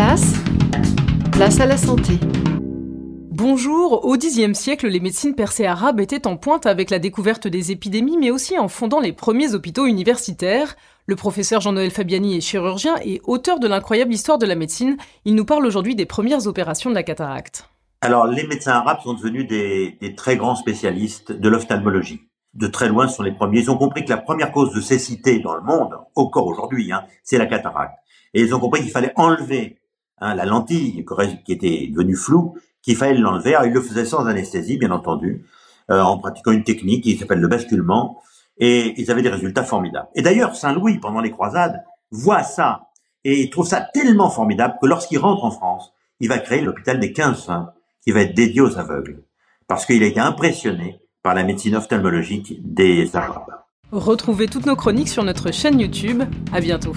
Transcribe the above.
place, place à la santé. Bonjour, au Xe siècle, les médecines percées arabes étaient en pointe avec la découverte des épidémies, mais aussi en fondant les premiers hôpitaux universitaires. Le professeur Jean-Noël Fabiani est chirurgien et auteur de l'incroyable histoire de la médecine. Il nous parle aujourd'hui des premières opérations de la cataracte. Alors, les médecins arabes sont devenus des, très grands spécialistes de l'ophtalmologie. De très loin, ce sont les premiers. Ils ont compris que la première cause de cécité dans le monde, encore aujourd'hui, hein, c'est la cataracte. Et ils ont compris qu'il fallait enlever hein, la lentille qui était devenue floue, qu'il fallait l'enlever. Alors, ils le faisaient sans anesthésie, bien entendu, euh, en pratiquant une technique qui s'appelle le basculement. Et ils avaient des résultats formidables. Et d'ailleurs, Saint-Louis, pendant les croisades, voit ça et il trouve ça tellement formidable que lorsqu'il rentre en France, il va créer l'hôpital des 15 saints qui va être dédié aux aveugles. Parce qu'il a été impressionné par la médecine ophtalmologique des Arabes. Retrouvez toutes nos chroniques sur notre chaîne YouTube. À bientôt.